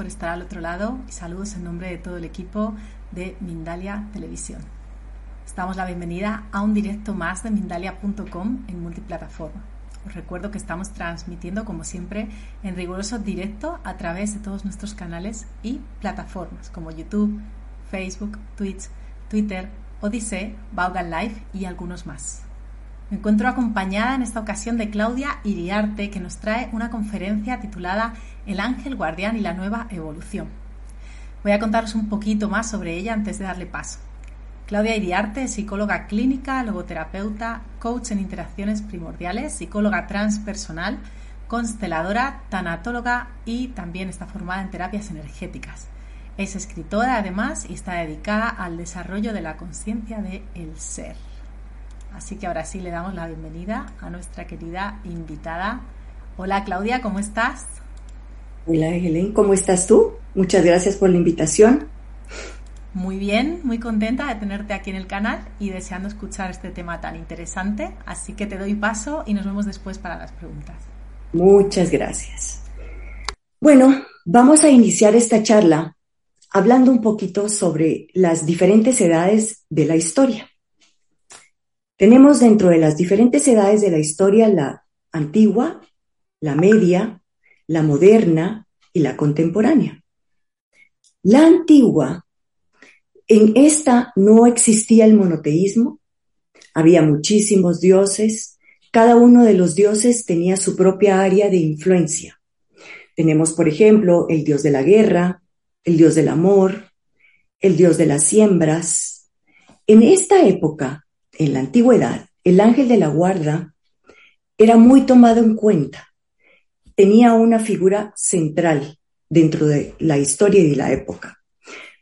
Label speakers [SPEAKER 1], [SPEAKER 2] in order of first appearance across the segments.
[SPEAKER 1] por estar al otro lado y saludos en nombre de todo el equipo de Mindalia Televisión. Os damos la bienvenida a un directo más de Mindalia.com en multiplataforma. Os recuerdo que estamos transmitiendo, como siempre, en riguroso directo a través de todos nuestros canales y plataformas como YouTube, Facebook, Twitch, Twitter, Odyssey, Vaughan Live y algunos más. Me encuentro acompañada en esta ocasión de Claudia Iriarte, que nos trae una conferencia titulada El ángel guardián y la nueva evolución. Voy a contaros un poquito más sobre ella antes de darle paso. Claudia Iriarte es psicóloga clínica, logoterapeuta, coach en interacciones primordiales, psicóloga transpersonal, consteladora, tanatóloga y también está formada en terapias energéticas. Es escritora además y está dedicada al desarrollo de la conciencia del el ser. Así que ahora sí le damos la bienvenida a nuestra querida invitada. Hola Claudia, ¿cómo estás?
[SPEAKER 2] Hola Helen, ¿cómo estás tú? Muchas gracias por la invitación.
[SPEAKER 1] Muy bien, muy contenta de tenerte aquí en el canal y deseando escuchar este tema tan interesante. Así que te doy paso y nos vemos después para las preguntas.
[SPEAKER 2] Muchas gracias. Bueno, vamos a iniciar esta charla hablando un poquito sobre las diferentes edades de la historia. Tenemos dentro de las diferentes edades de la historia la antigua, la media, la moderna y la contemporánea. La antigua, en esta no existía el monoteísmo, había muchísimos dioses, cada uno de los dioses tenía su propia área de influencia. Tenemos, por ejemplo, el dios de la guerra, el dios del amor, el dios de las siembras. En esta época, en la antigüedad, el ángel de la guarda era muy tomado en cuenta. Tenía una figura central dentro de la historia y de la época.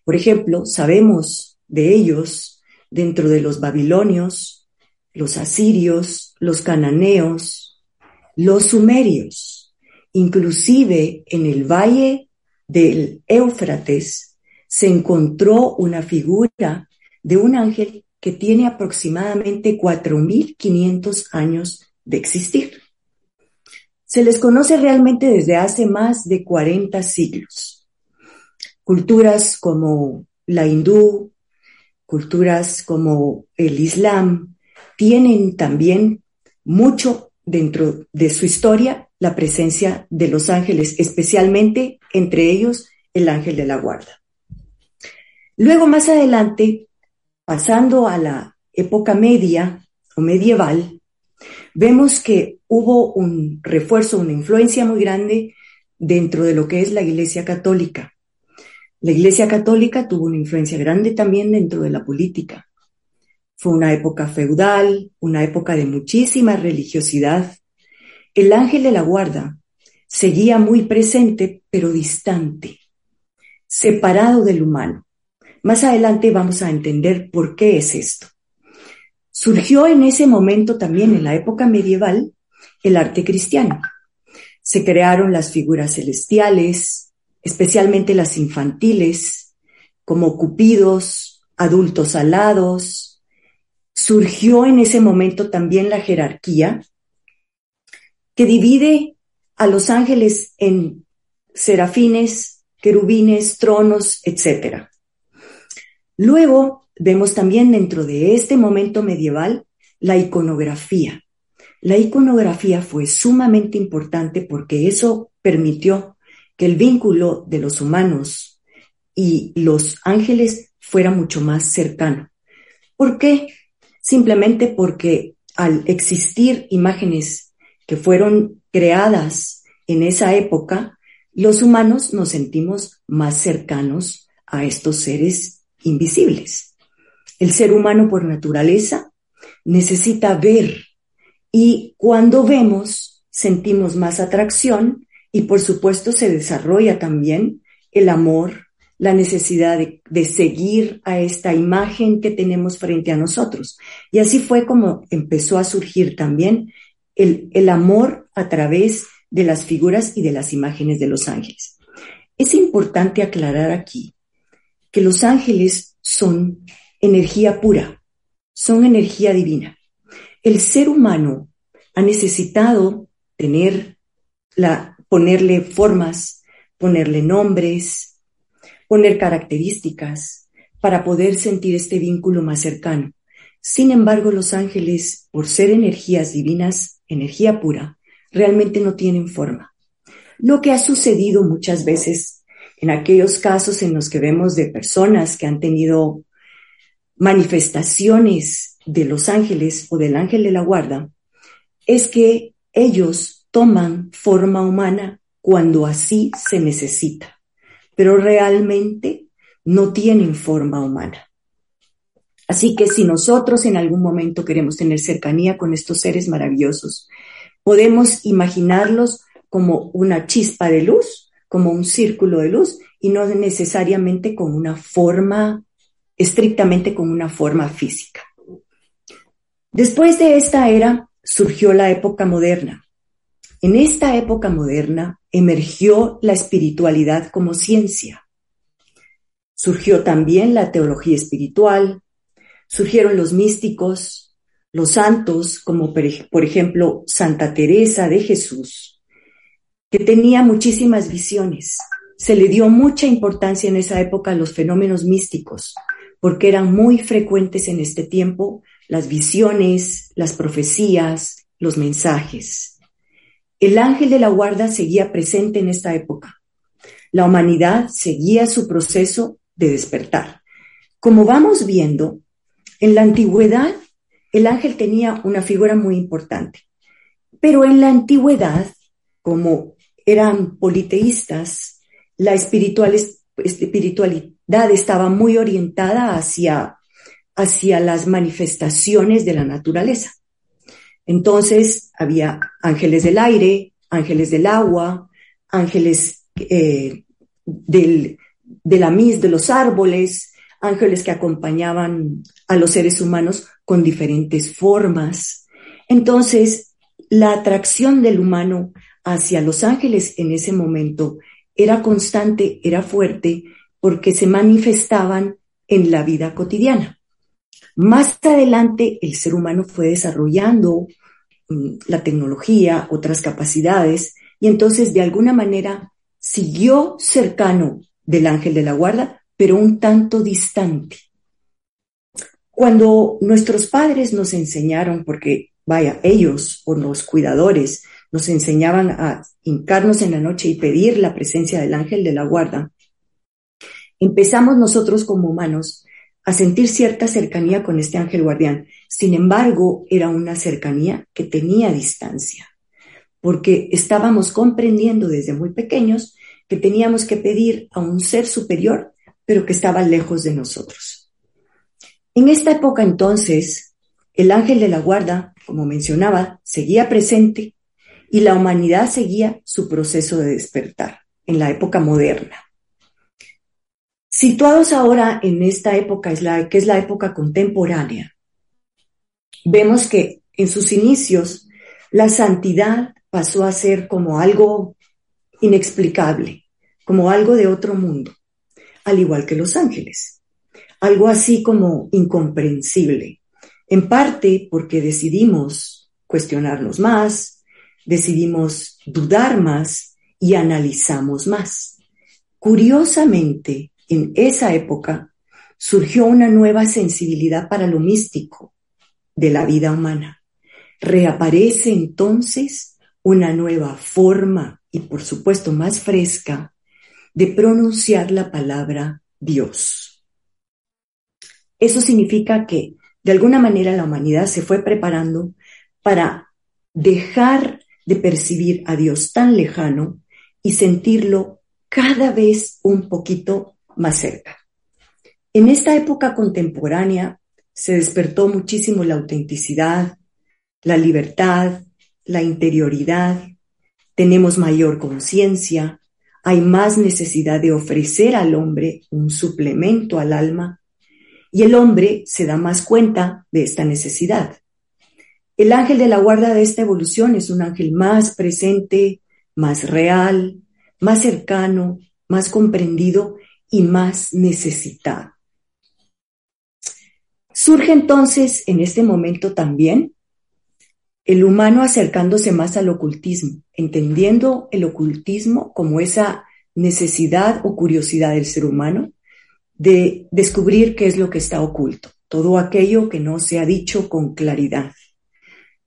[SPEAKER 2] Por ejemplo, sabemos de ellos dentro de los babilonios, los asirios, los cananeos, los sumerios. Inclusive en el valle del Éufrates se encontró una figura de un ángel que tiene aproximadamente 4.500 años de existir. Se les conoce realmente desde hace más de 40 siglos. Culturas como la hindú, culturas como el islam, tienen también mucho dentro de su historia la presencia de los ángeles, especialmente entre ellos el ángel de la guarda. Luego, más adelante, Pasando a la época media o medieval, vemos que hubo un refuerzo, una influencia muy grande dentro de lo que es la Iglesia Católica. La Iglesia Católica tuvo una influencia grande también dentro de la política. Fue una época feudal, una época de muchísima religiosidad. El ángel de la guarda seguía muy presente, pero distante, separado del humano. Más adelante vamos a entender por qué es esto. Surgió en ese momento también, en la época medieval, el arte cristiano. Se crearon las figuras celestiales, especialmente las infantiles, como cupidos, adultos alados. Surgió en ese momento también la jerarquía, que divide a los ángeles en serafines, querubines, tronos, etc. Luego vemos también dentro de este momento medieval la iconografía. La iconografía fue sumamente importante porque eso permitió que el vínculo de los humanos y los ángeles fuera mucho más cercano. ¿Por qué? Simplemente porque al existir imágenes que fueron creadas en esa época, los humanos nos sentimos más cercanos a estos seres invisibles. El ser humano por naturaleza necesita ver y cuando vemos sentimos más atracción y por supuesto se desarrolla también el amor, la necesidad de, seguir a esta imagen que tenemos frente a nosotros. Y así fue como empezó a surgir también el, el amor a través de las figuras y de las imágenes de los ángeles. Es importante aclarar aquí que los ángeles son energía pura, son energía divina. El ser humano ha necesitado tener la, ponerle formas, ponerle nombres, poner características para poder sentir este vínculo más cercano. Sin embargo, los ángeles, por ser energías divinas, energía pura, realmente no tienen forma. Lo que ha sucedido muchas veces en aquellos casos en los que vemos de personas que han tenido manifestaciones de los ángeles o del ángel de la guarda, es que ellos toman forma humana cuando así se necesita, pero realmente no tienen forma humana. Así que si nosotros en algún momento queremos tener cercanía con estos seres maravillosos, podemos imaginarlos como una chispa de luz, como un círculo de luz y no necesariamente con una forma, estrictamente con una forma física. Después de esta era surgió la época moderna. En esta época moderna emergió la espiritualidad como ciencia. Surgió también la teología espiritual, surgieron los místicos, los santos, como por ejemplo Santa Teresa de Jesús, que tenía muchísimas visiones. Se le dio mucha importancia en esa época a los fenómenos místicos, porque eran muy frecuentes en este tiempo las visiones, las profecías, los mensajes. El ángel de la guarda seguía presente en esta época. La humanidad seguía su proceso de despertar. Como vamos viendo, en la antigüedad el ángel tenía una figura muy importante, pero en la antigüedad, como eran politeístas, la espiritualidad estaba muy orientada hacia, hacia las manifestaciones de la naturaleza. Entonces había ángeles del aire, ángeles del agua, ángeles eh, del, de la mis de los árboles, ángeles que acompañaban a los seres humanos con diferentes formas. Entonces, la atracción del humano hacia los ángeles en ese momento era constante, era fuerte, porque se manifestaban en la vida cotidiana. Más adelante, el ser humano fue desarrollando mm, la tecnología, otras capacidades, y entonces de alguna manera siguió cercano del ángel de la guarda, pero un tanto distante. Cuando nuestros padres nos enseñaron, porque vaya, ellos o los cuidadores nos enseñaban a hincarnos en la noche y pedir la presencia del ángel de la guarda, empezamos nosotros como humanos a sentir cierta cercanía con este ángel guardián. Sin embargo, era una cercanía que tenía distancia, porque estábamos comprendiendo desde muy pequeños que teníamos que pedir a un ser superior, pero que estaba lejos de nosotros. En esta época entonces, el ángel de la guarda, como mencionaba, seguía presente y la humanidad seguía su proceso de despertar en la época moderna. Situados ahora en esta época, que es la época contemporánea, vemos que en sus inicios la santidad pasó a ser como algo inexplicable, como algo de otro mundo, al igual que los ángeles, algo así como incomprensible, en parte porque decidimos cuestionarnos más, decidimos dudar más y analizamos más. Curiosamente, en esa época surgió una nueva sensibilidad para lo místico de la vida humana. Reaparece entonces una nueva forma y por supuesto más fresca de pronunciar la palabra Dios. Eso significa que de alguna manera la humanidad se fue preparando para dejar de percibir a Dios tan lejano y sentirlo cada vez un poquito más cerca. En esta época contemporánea se despertó muchísimo la autenticidad, la libertad, la interioridad, tenemos mayor conciencia, hay más necesidad de ofrecer al hombre un suplemento al alma y el hombre se da más cuenta de esta necesidad. El ángel de la guarda de esta evolución es un ángel más presente, más real, más cercano, más comprendido y más necesitado. Surge entonces en este momento también el humano acercándose más al ocultismo, entendiendo el ocultismo como esa necesidad o curiosidad del ser humano de descubrir qué es lo que está oculto, todo aquello que no se ha dicho con claridad.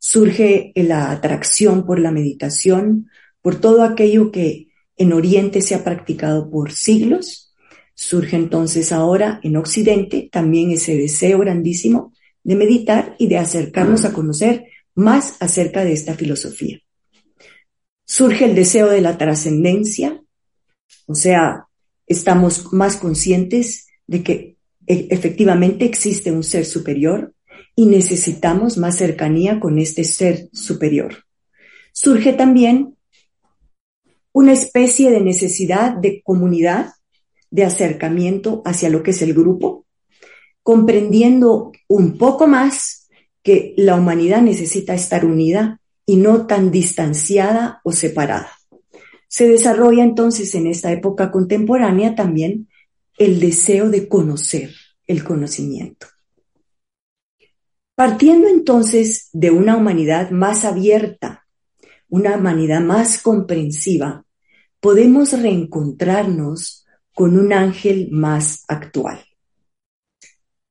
[SPEAKER 2] Surge la atracción por la meditación, por todo aquello que en Oriente se ha practicado por siglos Surge entonces ahora en Occidente también ese deseo grandísimo de meditar y de acercarnos a conocer más acerca de esta filosofía. Surge el deseo de la trascendencia, o sea, estamos más conscientes de que e, efectivamente existe un ser superior y necesitamos más cercanía con este ser superior. Surge también una especie de necesidad de comunidad de acercamiento hacia lo que es el grupo, comprendiendo un poco más que la humanidad necesita estar unida y no tan distanciada o separada. Se desarrolla entonces en esta época contemporánea también el deseo de conocer, el conocimiento. Partiendo entonces de una humanidad más abierta, una humanidad más comprensiva, podemos reencontrarnos con un ángel más actual.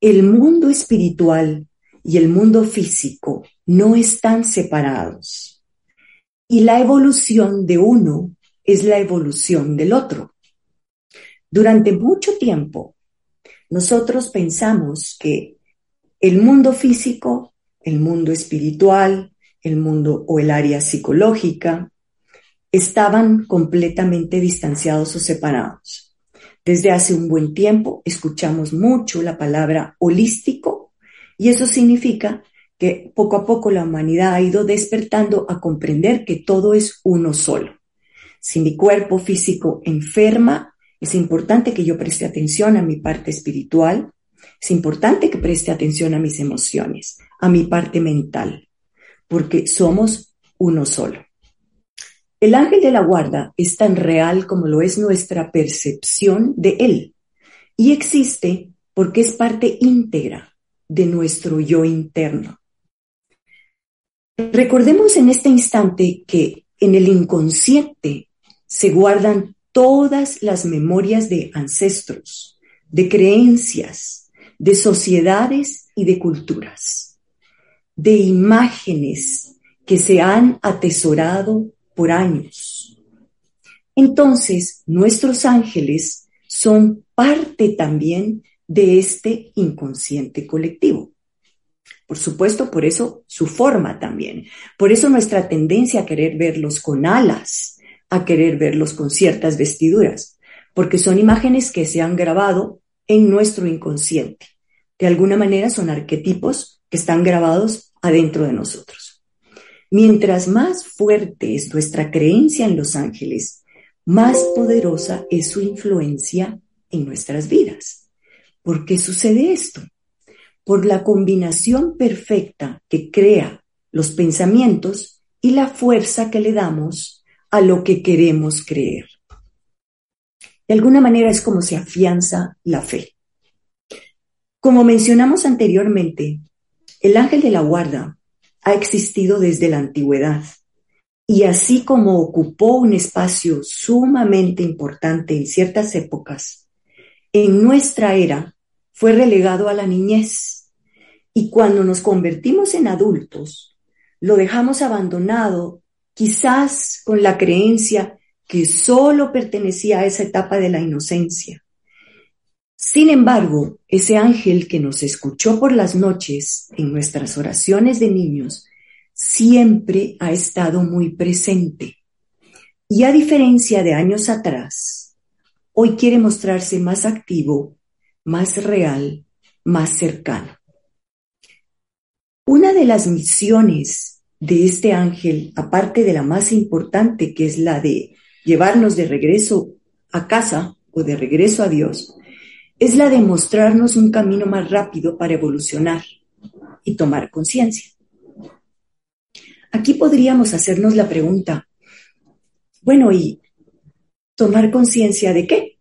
[SPEAKER 2] El mundo espiritual y el mundo físico no están separados y la evolución de uno es la evolución del otro. Durante mucho tiempo, nosotros pensamos que el mundo físico, el mundo espiritual, el mundo o el área psicológica estaban completamente distanciados o separados. Desde hace un buen tiempo escuchamos mucho la palabra holístico y eso significa que poco a poco la humanidad ha ido despertando a comprender que todo es uno solo. Si mi cuerpo físico enferma, es importante que yo preste atención a mi parte espiritual, es importante que preste atención a mis emociones, a mi parte mental, porque somos uno solo. El ángel de la guarda es tan real como lo es nuestra percepción de él y existe porque es parte íntegra de nuestro yo interno. Recordemos en este instante que en el inconsciente se guardan todas las memorias de ancestros, de creencias, de sociedades y de culturas, de imágenes que se han atesorado por años. Entonces, nuestros ángeles son parte también de este inconsciente colectivo. Por supuesto, por eso su forma también. Por eso nuestra tendencia a querer verlos con alas, a querer verlos con ciertas vestiduras, porque son imágenes que se han grabado en nuestro inconsciente. De alguna manera son arquetipos que están grabados adentro de nosotros. Mientras más fuerte es nuestra creencia en los ángeles, más poderosa es su influencia en nuestras vidas. ¿Por qué sucede esto? Por la combinación perfecta que crea los pensamientos y la fuerza que le damos a lo que queremos creer. De alguna manera es como se afianza la fe. Como mencionamos anteriormente, el ángel de la guarda ha existido desde la antigüedad y así como ocupó un espacio sumamente importante en ciertas épocas, en nuestra era fue relegado a la niñez y cuando nos convertimos en adultos, lo dejamos abandonado quizás con la creencia que solo pertenecía a esa etapa de la inocencia. Sin embargo, ese ángel que nos escuchó por las noches en nuestras oraciones de niños siempre ha estado muy presente. Y a diferencia de años atrás, hoy quiere mostrarse más activo, más real, más cercano. Una de las misiones de este ángel, aparte de la más importante, que es la de llevarnos de regreso a casa o de regreso a Dios, es la de mostrarnos un camino más rápido para evolucionar y tomar conciencia. Aquí podríamos hacernos la pregunta, bueno, ¿y tomar conciencia de qué?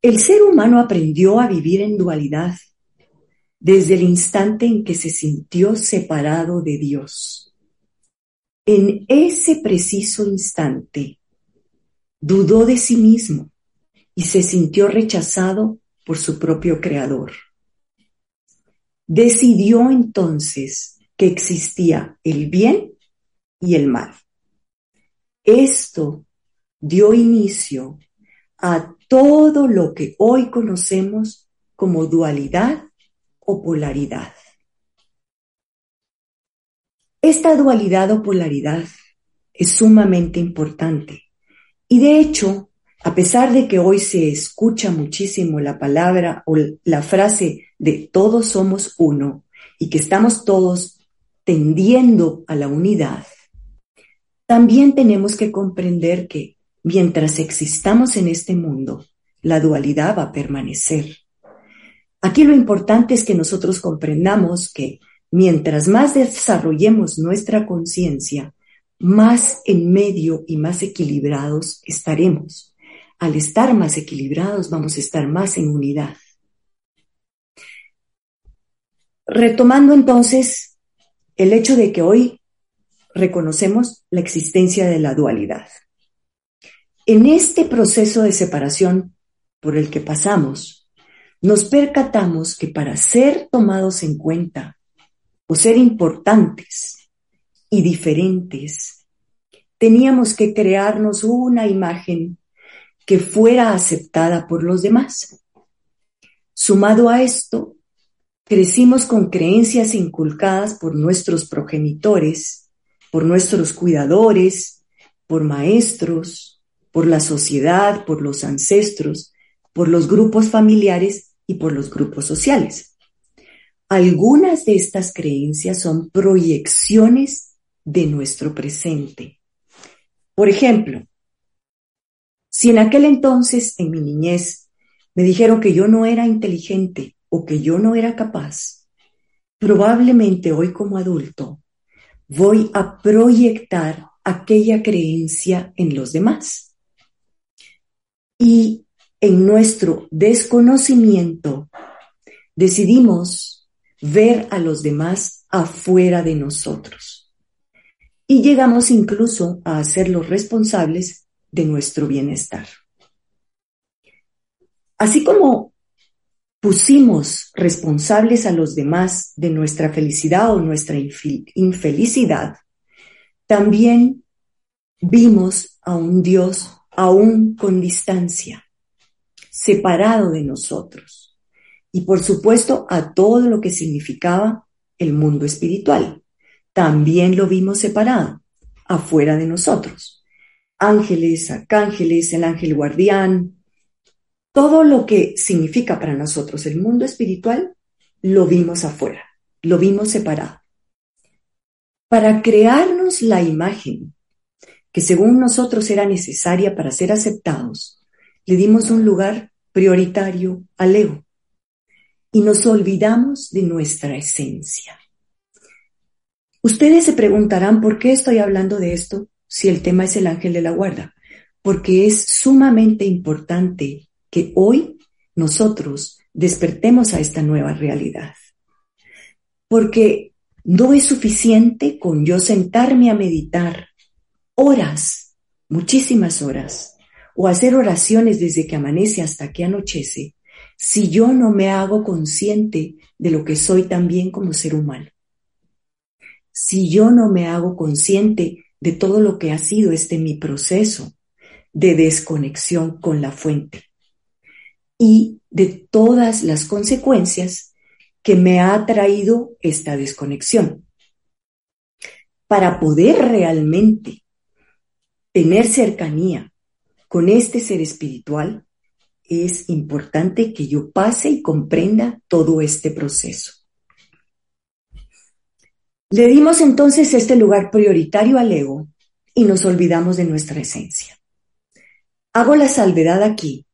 [SPEAKER 2] El ser humano aprendió a vivir en dualidad desde el instante en que se sintió separado de Dios. En ese preciso instante, dudó de sí mismo y se sintió rechazado por su propio creador. Decidió entonces que existía el bien y el mal. Esto dio inicio a todo lo que hoy conocemos como dualidad o polaridad. Esta dualidad o polaridad es sumamente importante y de hecho a pesar de que hoy se escucha muchísimo la palabra o la frase de todos somos uno y que estamos todos tendiendo a la unidad, también tenemos que comprender que mientras existamos en este mundo, la dualidad va a permanecer. Aquí lo importante es que nosotros comprendamos que mientras más desarrollemos nuestra conciencia, más en medio y más equilibrados estaremos al estar más equilibrados vamos a estar más en unidad. Retomando entonces el hecho de que hoy reconocemos la existencia de la dualidad. En este proceso de separación por el que pasamos, nos percatamos que para ser tomados en cuenta o ser importantes y diferentes, teníamos que crearnos una imagen que fuera aceptada por los demás. Sumado a esto, crecimos con creencias inculcadas por nuestros progenitores, por nuestros cuidadores, por maestros, por la sociedad, por los ancestros, por los grupos familiares y por los grupos sociales. Algunas de estas creencias son proyecciones de nuestro presente. Por ejemplo, si en aquel entonces, en mi niñez, me dijeron que yo no era inteligente o que yo no era capaz, probablemente hoy como adulto voy a proyectar aquella creencia en los demás. Y en nuestro desconocimiento decidimos ver a los demás afuera de nosotros. Y llegamos incluso a hacerlos responsables de nuestro bienestar. Así como pusimos responsables a los demás de nuestra felicidad o nuestra infelicidad, también vimos a un Dios aún con distancia, separado de nosotros. Y por supuesto a todo lo que significaba el mundo espiritual. También lo vimos separado, afuera de nosotros ángeles, arcángeles, el ángel guardián, todo lo que significa para nosotros el mundo espiritual, lo vimos afuera, lo vimos separado. Para crearnos la imagen que según nosotros era necesaria para ser aceptados, le dimos un lugar prioritario al ego y nos olvidamos de nuestra esencia. Ustedes se preguntarán por qué estoy hablando de esto si el tema es el ángel de la guarda, porque es sumamente importante que hoy nosotros despertemos a esta nueva realidad. Porque no es suficiente con yo sentarme a meditar horas, muchísimas horas, o hacer oraciones desde que amanece hasta que anochece, si yo no me hago consciente de lo que soy también como ser humano. Si yo no me hago consciente de todo lo que ha sido este mi proceso de desconexión con la fuente y de todas las consecuencias que me ha traído esta desconexión. para poder realmente tener cercanía con este ser espiritual, es importante que yo pase y comprenda todo este proceso. Le dimos entonces este lugar prioritario al ego y nos olvidamos de nuestra esencia. Hago la salvedad aquí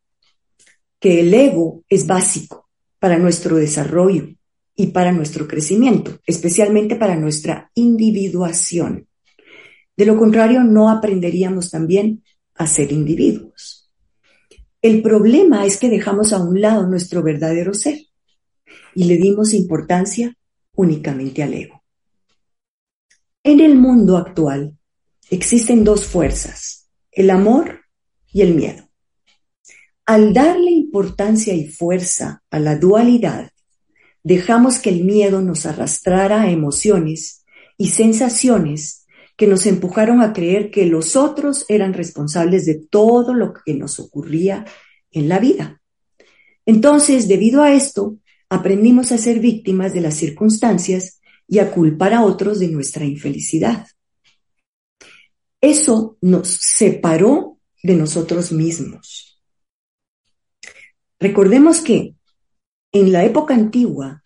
[SPEAKER 2] que el ego es básico para nuestro desarrollo y para nuestro crecimiento, especialmente para nuestra individuación. De lo contrario, no aprenderíamos también a ser individuos. El problema es que dejamos a un lado nuestro verdadero ser y le dimos importancia únicamente al ego. En el mundo actual existen dos fuerzas, el amor y el miedo. Al darle importancia y fuerza a la dualidad, dejamos que el miedo nos arrastrara a emociones y sensaciones que nos empujaron a creer que los otros eran responsables de todo lo que nos ocurría en la vida. Entonces, debido a esto, aprendimos a ser víctimas de las circunstancias y a culpar a otros de nuestra infelicidad. Eso nos separó de nosotros mismos. Recordemos que en la época antigua,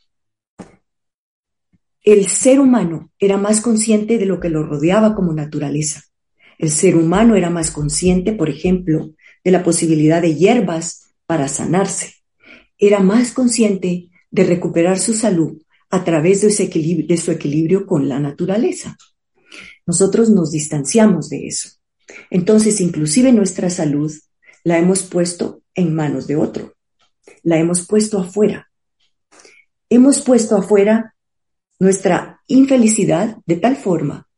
[SPEAKER 2] el ser humano era más consciente de lo que lo rodeaba como naturaleza. El ser humano era más consciente, por ejemplo, de la posibilidad de hierbas para sanarse. Era más consciente de recuperar su salud a través de, equilibrio, de su equilibrio con la naturaleza. Nosotros nos distanciamos de eso. Entonces, inclusive nuestra salud la hemos puesto en manos de otro. La hemos puesto afuera. Hemos puesto afuera nuestra infelicidad de tal forma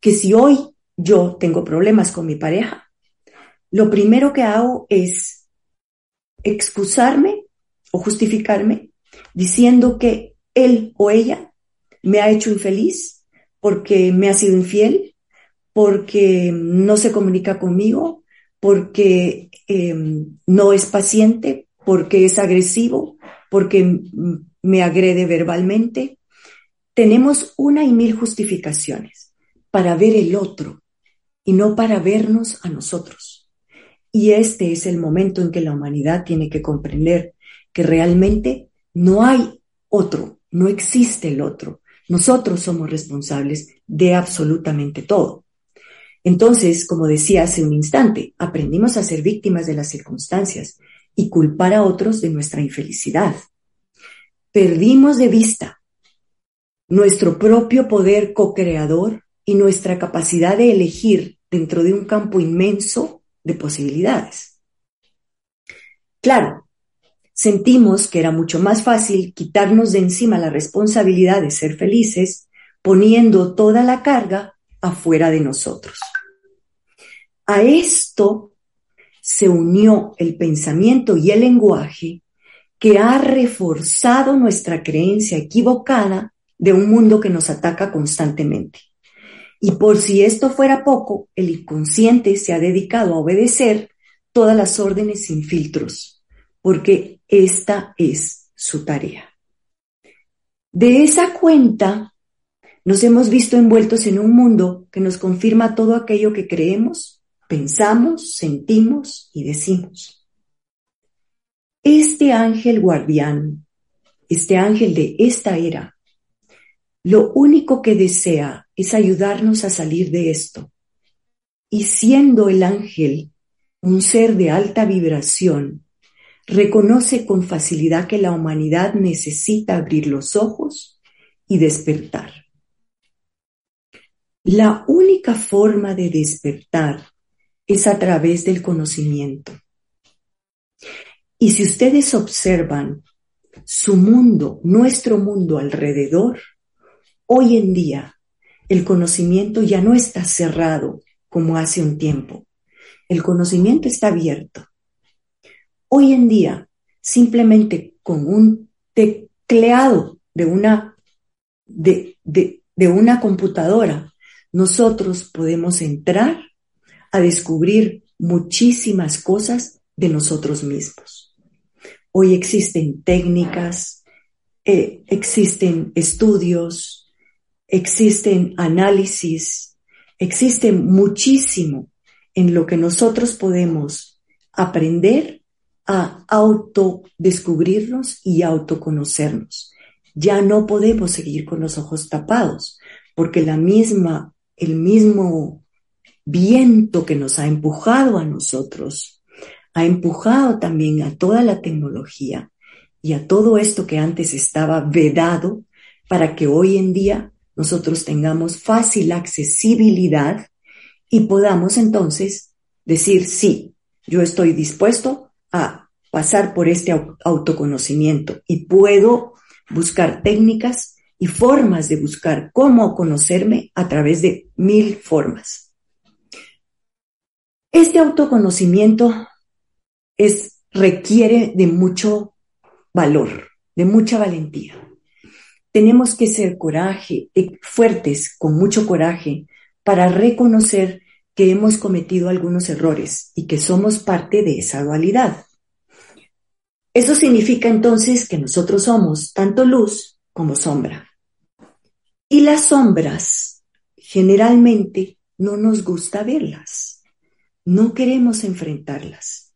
[SPEAKER 2] que si hoy yo tengo problemas con mi pareja, lo primero que hago es excusarme o justificarme diciendo que él o ella me ha hecho infeliz porque me ha sido infiel, porque no se comunica conmigo, porque em, no es paciente, porque es agresivo, porque me agrede verbalmente. Tenemos una y mil justificaciones para ver el otro y no para vernos a nosotros. Y este es el momento en que la humanidad tiene que comprender que realmente no hay otro no existe el otro. Nosotros somos responsables de absolutamente todo. Entonces, como decía hace un instante, aprendimos a ser víctimas de las circunstancias y culpar a otros de nuestra infelicidad. Perdimos de vista nuestro propio poder co-creador y nuestra capacidad de elegir dentro de un campo inmenso de posibilidades. Claro, sentimos que era mucho más fácil quitarnos de encima la responsabilidad de ser felices poniendo toda la carga afuera de nosotros. A esto se unió el pensamiento y el lenguaje que ha reforzado nuestra creencia equivocada de un mundo que nos ataca constantemente. Y por si esto fuera poco, el inconsciente se ha dedicado a obedecer todas las órdenes sin filtros porque esta es su tarea. De esa cuenta, nos hemos visto envueltos en un mundo que nos confirma todo aquello que creemos, pensamos, sentimos y decimos. Este ángel guardián, este ángel de esta era, lo único que desea es ayudarnos a salir de esto. Y siendo el ángel un ser de alta vibración, reconoce con facilidad que la humanidad necesita abrir los ojos y despertar. La única forma de despertar es a través del conocimiento. Y si ustedes observan su mundo, nuestro mundo alrededor, hoy en día el conocimiento ya no está cerrado como hace un tiempo. El conocimiento está abierto. Hoy en día, simplemente con un tecleado de una, de, una computadora, nosotros podemos entrar a descubrir muchísimas cosas de nosotros mismos. Hoy existen técnicas, eh, existen estudios, existen análisis, existe muchísimo en lo que nosotros podemos aprender a autodescubrirnos y autoconocernos. Ya no podemos seguir con los ojos tapados, porque la misma, el mismo viento que nos ha empujado a nosotros, ha empujado también a toda la tecnología y a todo esto que antes estaba vedado para que hoy en día nosotros tengamos fácil accesibilidad y podamos entonces decir, sí, yo estoy dispuesto a pasar por este autoconocimiento y puedo buscar técnicas y formas de buscar cómo conocerme a través de mil formas. Este autoconocimiento es, requiere de mucho valor, de mucha valentía. Tenemos que ser coraje, eh, fuertes, con mucho coraje, para reconocer que hemos cometido algunos errores y que somos parte de esa dualidad. Eso significa entonces que nosotros somos tanto luz como sombra. Y las sombras generalmente no nos gusta verlas. No queremos enfrentarlas.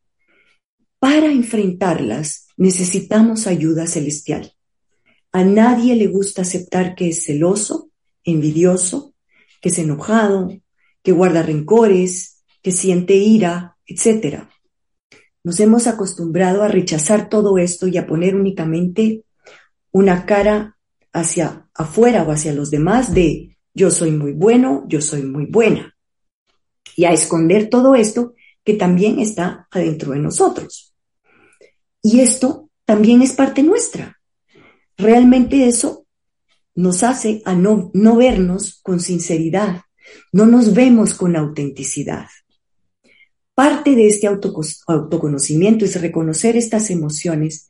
[SPEAKER 2] Para enfrentarlas necesitamos ayuda celestial. A nadie le gusta aceptar que es celoso, envidioso, que es enojado, que guarda rencores, que siente ira, etc. Nos hemos acostumbrado a rechazar todo esto y a poner únicamente una cara hacia afuera o hacia los demás de yo soy muy bueno, yo soy muy buena. Y a esconder todo esto que también está adentro de nosotros. Y esto también es parte nuestra. Realmente eso nos hace a no, no vernos con sinceridad, no nos vemos con autenticidad. Parte de este autoconocimiento es reconocer estas emociones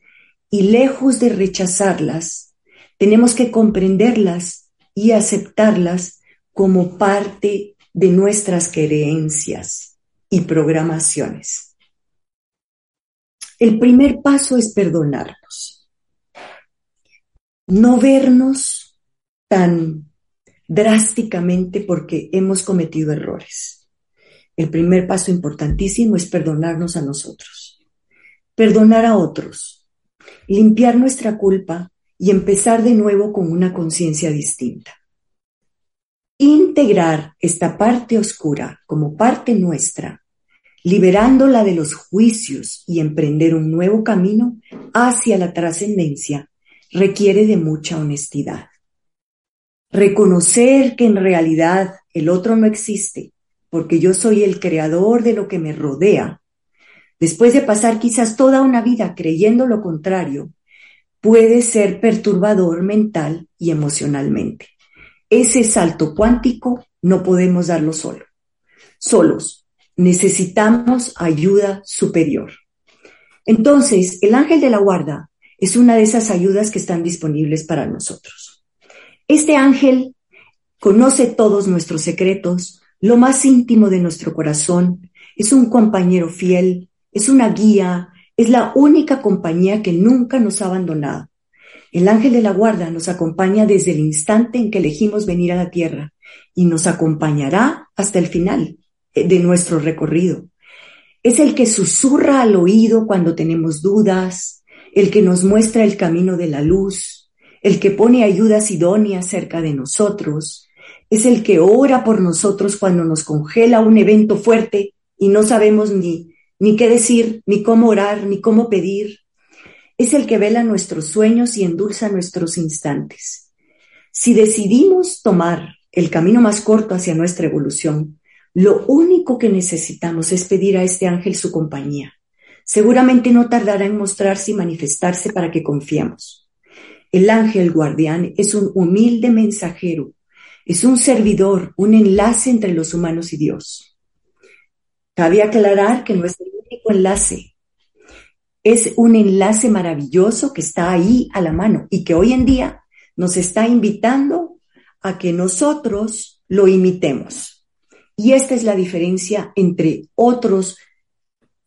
[SPEAKER 2] y lejos de rechazarlas, tenemos que comprenderlas y aceptarlas como parte de nuestras creencias y programaciones. El primer paso es perdonarnos no vernos tan drásticamente porque hemos cometido errores. El primer paso importantísimo es perdonarnos a nosotros, perdonar a otros, limpiar nuestra culpa y empezar de nuevo con una conciencia distinta. Integrar esta parte oscura como parte nuestra, liberándola de los juicios y emprender un nuevo camino hacia la trascendencia requiere de mucha honestidad. Reconocer que en realidad el otro no existe, porque yo soy el creador de lo que me rodea, después de pasar quizás toda una vida creyendo lo contrario, puede ser perturbador mental y emocionalmente. Ese salto cuántico no podemos darlo solo. Solos. Necesitamos ayuda superior. Entonces, el ángel de la guarda es una de esas ayudas que están disponibles para nosotros. Este ángel conoce todos nuestros secretos, lo más íntimo de nuestro corazón, es un compañero fiel, es una guía, es la única compañía que nunca nos ha abandonado. El ángel de la guarda nos acompaña desde el instante en que elegimos venir a la tierra y nos acompañará hasta el final de nuestro recorrido. Es el que susurra al oído cuando tenemos dudas, el que nos muestra el camino de la luz, el que pone ayudas idóneas cerca de nosotros, es el que ora por nosotros cuando nos congela un evento fuerte y no sabemos ni, ni qué decir, ni cómo orar, ni cómo pedir. Es el que vela nuestros sueños y endulza nuestros instantes. Si decidimos tomar el camino más corto hacia nuestra evolución, lo único que necesitamos es pedir a este ángel su compañía seguramente no tardará en mostrarse y manifestarse para que confiemos. El ángel guardián es un humilde mensajero, es un servidor, un enlace entre los humanos y Dios. Cabe aclarar que no es el único enlace, es un enlace maravilloso que está ahí a la mano y que hoy en día nos está invitando a que nosotros lo imitemos. Y esta es la diferencia entre otros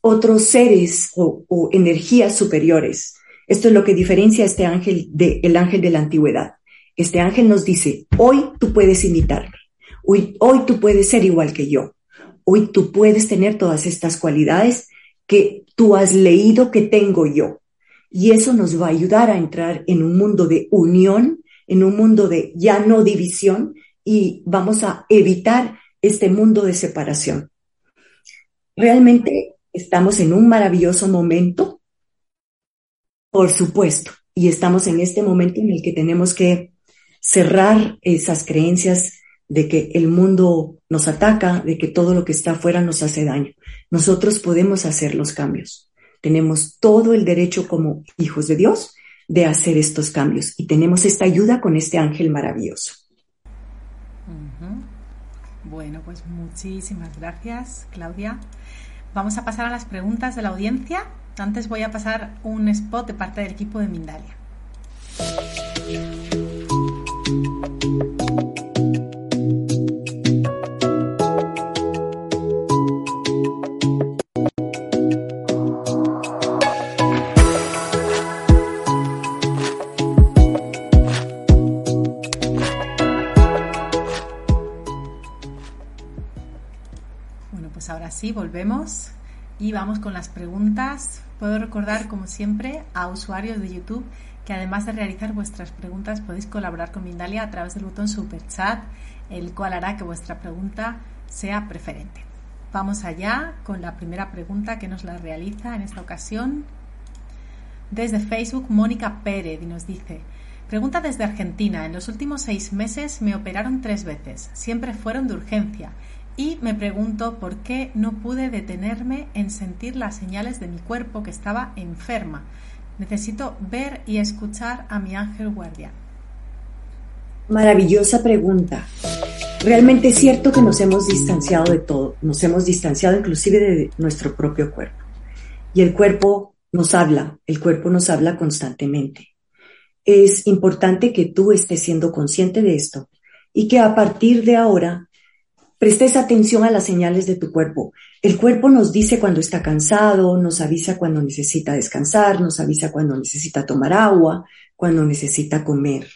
[SPEAKER 2] otros seres o, energías superiores. Esto es lo que diferencia este ángel del ángel de la antigüedad. este ángel nos dice, hoy tú puedes imitarme, hoy, hoy tú puedes ser igual que yo, hoy tú puedes tener todas estas cualidades que tú has leído que tengo yo. Y eso nos va a ayudar a entrar en un mundo de unión, en un mundo de ya no división, y vamos a evitar este mundo de separación. Realmente estamos en un maravilloso momento, por supuesto, y estamos en este momento en el que tenemos que cerrar esas creencias de que el mundo nos ataca, de que todo lo que está afuera nos hace daño. Nosotros podemos hacer los cambios. Tenemos todo el derecho como hijos de Dios de hacer estos cambios y tenemos esta ayuda con este ángel maravilloso.
[SPEAKER 1] Bueno, pues muchísimas gracias, Claudia. Vamos a pasar a las preguntas de la audiencia. Antes voy a pasar un spot de parte del equipo de Mindalia. Sí, volvemos y vamos con las preguntas. Puedo recordar, como siempre, a usuarios de YouTube que además de realizar vuestras preguntas podéis colaborar con Mindalia a través del botón Super Chat, el cual hará que vuestra pregunta sea preferente. Vamos allá con la primera pregunta que nos la realiza en esta ocasión desde Facebook Mónica Pérez y nos dice, pregunta desde Argentina, en los últimos seis meses me operaron tres veces, siempre fueron de urgencia y me pregunto por qué no pude detenerme en sentir las señales de mi cuerpo que estaba enferma. Necesito ver y escuchar a mi ángel guardián.
[SPEAKER 2] Maravillosa pregunta. Realmente es cierto que nos hemos distanciado de todo, nos hemos distanciado inclusive de nuestro propio cuerpo. Y el cuerpo nos habla, el cuerpo nos habla constantemente. Es importante que tú estés siendo consciente de esto y que a partir de ahora prestes atención a las señales de tu cuerpo. El cuerpo nos dice cuando está cansado, nos avisa cuando necesita descansar, nos avisa cuando necesita tomar agua, cuando necesita comer.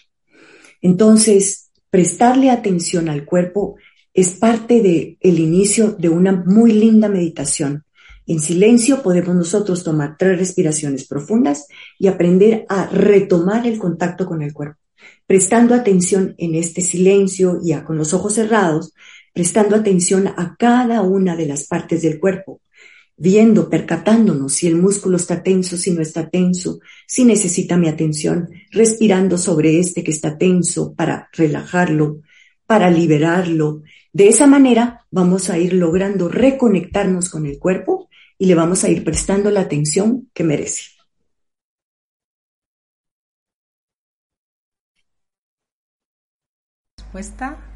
[SPEAKER 2] Entonces, prestarle atención al cuerpo es parte del el inicio de una muy linda meditación. En silencio podemos nosotros tomar tres respiraciones profundas y aprender a retomar el contacto con el cuerpo. Prestando atención en este silencio y con los ojos cerrados, prestando atención a cada una de las partes del cuerpo, viendo, percatándonos si el músculo está tenso, si no está tenso, si necesita mi atención, respirando sobre este que está tenso para relajarlo, para liberarlo. De esa manera vamos a ir logrando reconectarnos con el cuerpo y le vamos a ir prestando la atención que merece.
[SPEAKER 1] Respuesta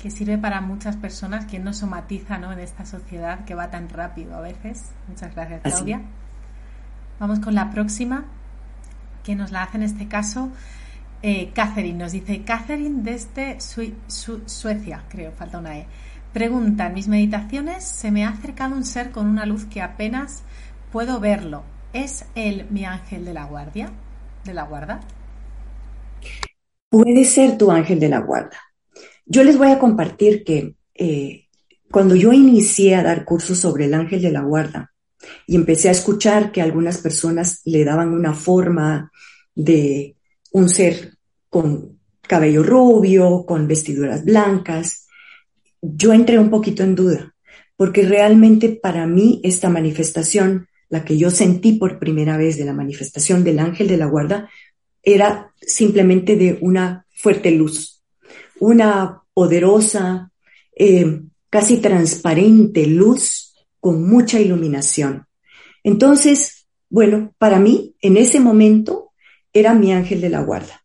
[SPEAKER 1] que sirve para muchas personas que no somatiza ¿no? en esta sociedad que va tan rápido a veces. Muchas gracias, Claudia. Vamos con la próxima, que nos la hace en este caso eh, Catherine. Nos dice Catherine desde Suecia, creo, falta una E. Pregunta, en mis meditaciones se me ha acercado un ser con una luz que apenas puedo verlo. ¿Es él mi ángel de la guardia? ¿De la guarda?
[SPEAKER 2] Puede ser tu ángel de la guarda. Yo les voy a compartir que eh, cuando yo inicié a dar cursos sobre el ángel de la guarda y empecé a escuchar que algunas personas le daban una forma de un ser con cabello rubio, con vestiduras blancas, yo entré un poquito en duda, porque realmente para mí esta manifestación, la que yo sentí por primera vez de la manifestación del ángel de la guarda, era simplemente de una fuerte luz, una poderosa, eh, casi transparente luz con mucha iluminación. Entonces, bueno, para mí en ese momento era mi ángel de la guarda.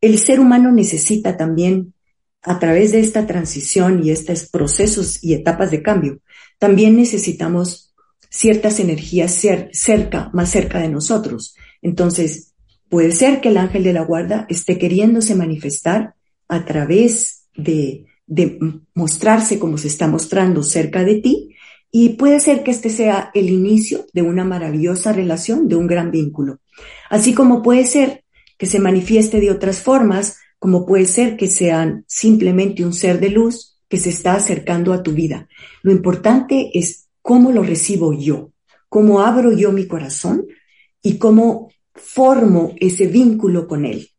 [SPEAKER 2] El ser humano necesita también, a través de esta transición y estos procesos y etapas de cambio, también necesitamos ciertas energías cerca, más cerca de nosotros. Entonces, puede ser que el ángel de la guarda esté queriéndose manifestar a través de, mostrarse como se está mostrando cerca de ti y puede ser que este sea el inicio de una maravillosa relación, de un gran vínculo. Así como puede ser que se manifieste de otras formas como puede ser que sean simplemente un ser de luz que se está acercando a tu vida. Lo importante es cómo lo recibo yo, cómo abro yo mi corazón y cómo formo ese vínculo con él.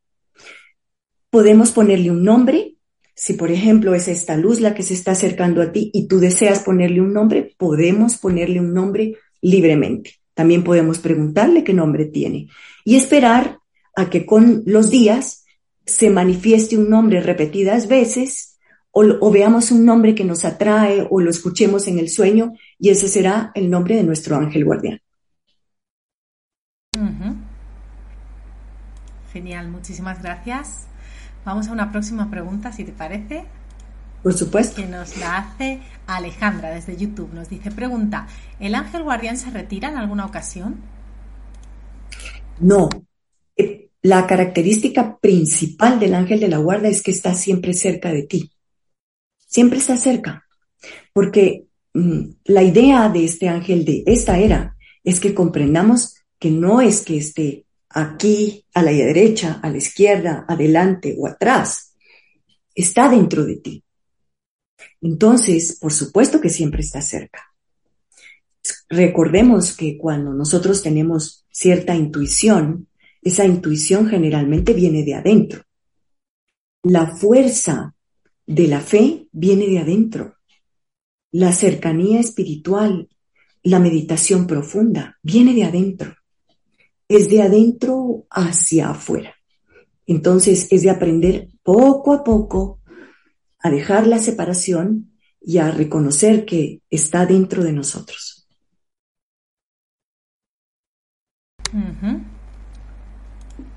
[SPEAKER 2] Podemos ponerle un nombre. Si, por ejemplo, es esta luz la que se está acercando a ti y tú deseas ponerle un nombre, podemos ponerle un nombre libremente. También podemos preguntarle qué nombre tiene y esperar a que con los días se manifieste un nombre repetidas veces o, veamos un nombre que nos atrae o lo escuchemos en el sueño y ese será el nombre de nuestro ángel guardián.
[SPEAKER 1] Genial, muchísimas gracias. Vamos a una próxima pregunta, si te parece.
[SPEAKER 2] Por supuesto.
[SPEAKER 1] Que nos la hace Alejandra desde YouTube. Nos dice, pregunta, ¿el ángel guardián se retira en alguna ocasión?
[SPEAKER 2] No. Eh, la característica principal del ángel de la guarda es que está siempre cerca de ti. Siempre está cerca. Porque mm, la idea de este ángel de esta era es que comprendamos que no es que esté aquí, a la derecha, a la izquierda, adelante o atrás. Está dentro de ti. Entonces, por supuesto que siempre está cerca. Recordemos que cuando nosotros tenemos cierta intuición, esa intuición generalmente viene de adentro. La fuerza de la fe viene de adentro. La cercanía espiritual, la meditación profunda, viene de adentro. Es de adentro hacia afuera. Entonces es de aprender poco a poco a dejar la separación y a reconocer que está dentro de nosotros.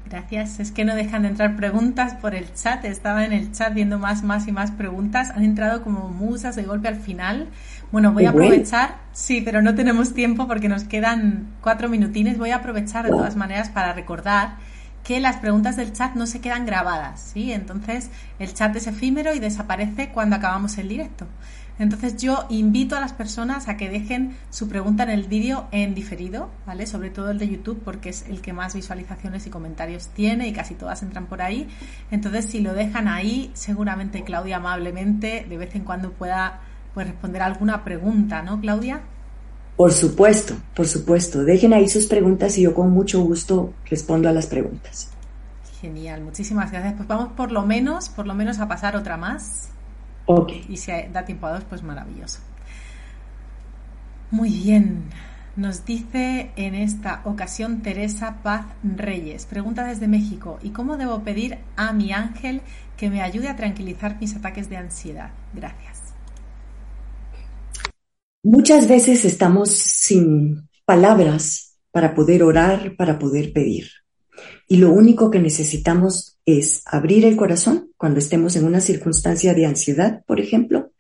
[SPEAKER 1] Gracias. Es que no dejan de entrar preguntas por el chat. Estaba en el chat viendo más, más y más preguntas. Han entrado como musas de golpe al final. Bueno, voy a aprovechar. Sí, pero no tenemos tiempo porque nos quedan cuatro minutines. Voy a aprovechar de todas maneras para recordar que las preguntas del chat no se quedan grabadas, ¿sí? Entonces el chat es efímero y desaparece cuando acabamos el directo. Entonces yo invito a las personas a que dejen su pregunta en el vídeo en diferido, ¿vale? Sobre todo el de YouTube porque es el que más visualizaciones y comentarios tiene y casi todas entran por ahí. Entonces si lo dejan ahí, seguramente Claudia amablemente de vez en cuando pueda pues, responder alguna pregunta, ¿no, Claudia?
[SPEAKER 2] Por supuesto, por supuesto. Dejen ahí sus preguntas y yo con mucho gusto respondo a las preguntas.
[SPEAKER 1] Genial, muchísimas gracias. Pues vamos por lo menos, por lo menos a pasar otra más. Y si da tiempo a dos, pues maravilloso. Muy bien. Nos dice en esta ocasión Teresa Paz Reyes. Pregunta desde México. ¿Y cómo debo pedir a mi ángel que me ayude a tranquilizar mis ataques de ansiedad? Gracias.
[SPEAKER 2] Muchas veces estamos sin palabras para poder orar, para poder pedir. Y lo único que necesitamos es abrir el corazón cuando estemos en una circunstancia de ansiedad, por ejemplo.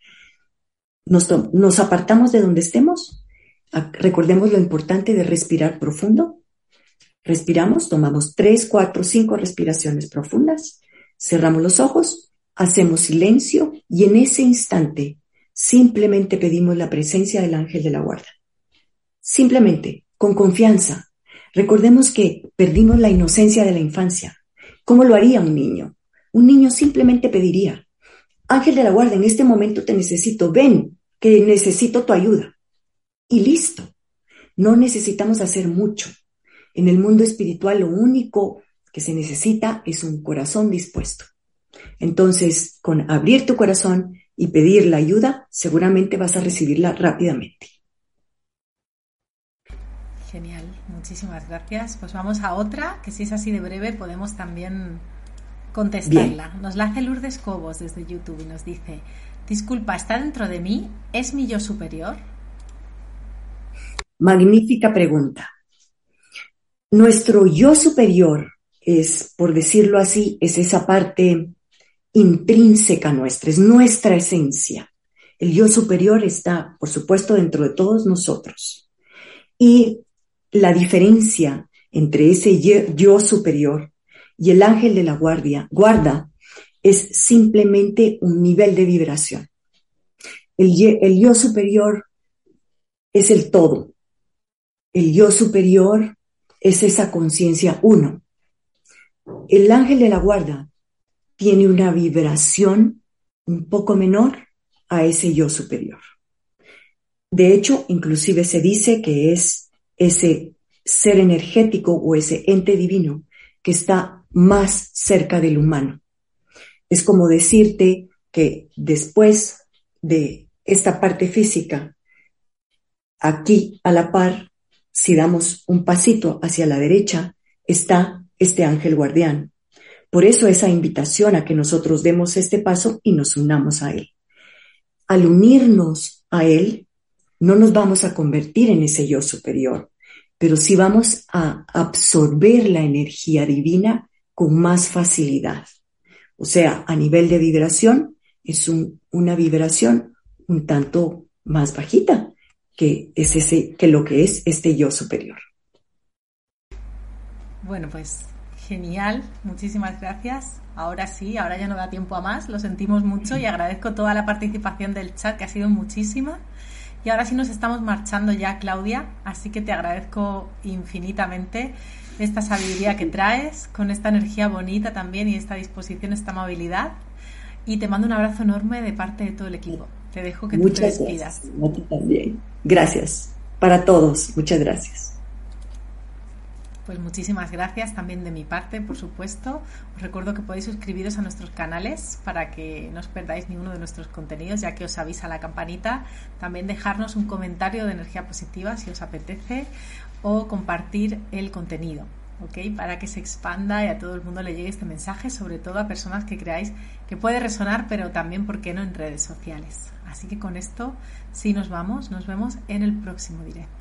[SPEAKER 2] Nos, apartamos de donde estemos. Recordemos lo importante de respirar profundo. Respiramos, tomamos tres, cuatro, cinco respiraciones profundas, cerramos los ojos, hacemos silencio y en ese instante Simplemente pedimos la presencia del ángel de la guarda. Simplemente, con confianza. Recordemos que perdimos la inocencia de la infancia. ¿Cómo lo haría un niño? Un niño simplemente pediría, ángel de la guarda, en este momento te necesito, ven, que necesito tu ayuda. Y listo. No necesitamos hacer mucho. En el mundo espiritual lo único que se necesita es un corazón dispuesto. Entonces, con abrir tu corazón y pedir la ayuda, seguramente vas a recibirla rápidamente.
[SPEAKER 1] Genial, muchísimas gracias. Pues vamos a otra, que si es así de breve podemos también contestarla. Nos la hace Lourdes Cobos desde YouTube y nos dice, disculpa, ¿está dentro de mí? ¿Es mi yo superior?
[SPEAKER 2] Magnífica pregunta. Nuestro yo superior es, por decirlo así, es esa parte intrínseca nuestra, es nuestra esencia. El yo superior está, por supuesto, dentro de todos nosotros. Y la diferencia entre ese yo superior y el ángel de la guardia, guarda, es simplemente un nivel de vibración. El, yo superior es el todo. El yo superior es esa conciencia uno. El ángel de la guarda tiene una vibración un poco menor a ese yo superior. De hecho, inclusive se dice que es ese ser energético o ese ente divino que está más cerca del humano. Es como decirte que después de esta parte física, aquí a la par, si damos un pasito hacia la derecha, está este ángel guardián. Por eso esa invitación a que nosotros demos este paso y nos unamos a él. Al unirnos a él, no nos vamos a convertir en ese yo superior, pero sí vamos a absorber la energía divina con más facilidad. O sea, a nivel de vibración, es una vibración un tanto más bajita que es ese, que lo que es este yo superior.
[SPEAKER 1] Bueno, pues genial, muchísimas gracias. Ahora sí, ahora ya no da tiempo a más, lo sentimos mucho y agradezco toda la participación del chat, que ha sido muchísima. Y ahora sí nos estamos marchando ya, Claudia, así que te agradezco infinitamente esta sabiduría que traes, con esta energía bonita también y esta disposición, esta amabilidad. Y te mando un abrazo enorme de parte de todo el equipo. Te dejo que
[SPEAKER 2] muchas
[SPEAKER 1] tú te despidas.
[SPEAKER 2] Gracias. también. Gracias. Para todos, muchas gracias.
[SPEAKER 1] Pues muchísimas gracias también de mi parte, por supuesto. Os recuerdo que podéis suscribiros a nuestros canales para que no os perdáis ninguno de nuestros contenidos, ya que os avisa la campanita. También dejarnos un comentario de energía positiva si os apetece o compartir el contenido, ¿ok? Para que se expanda y a todo el mundo le llegue este mensaje, sobre todo a personas que creáis que puede resonar, pero también, ¿por qué no?, en redes sociales. Así que con esto sí nos vamos, nos vemos en el próximo directo.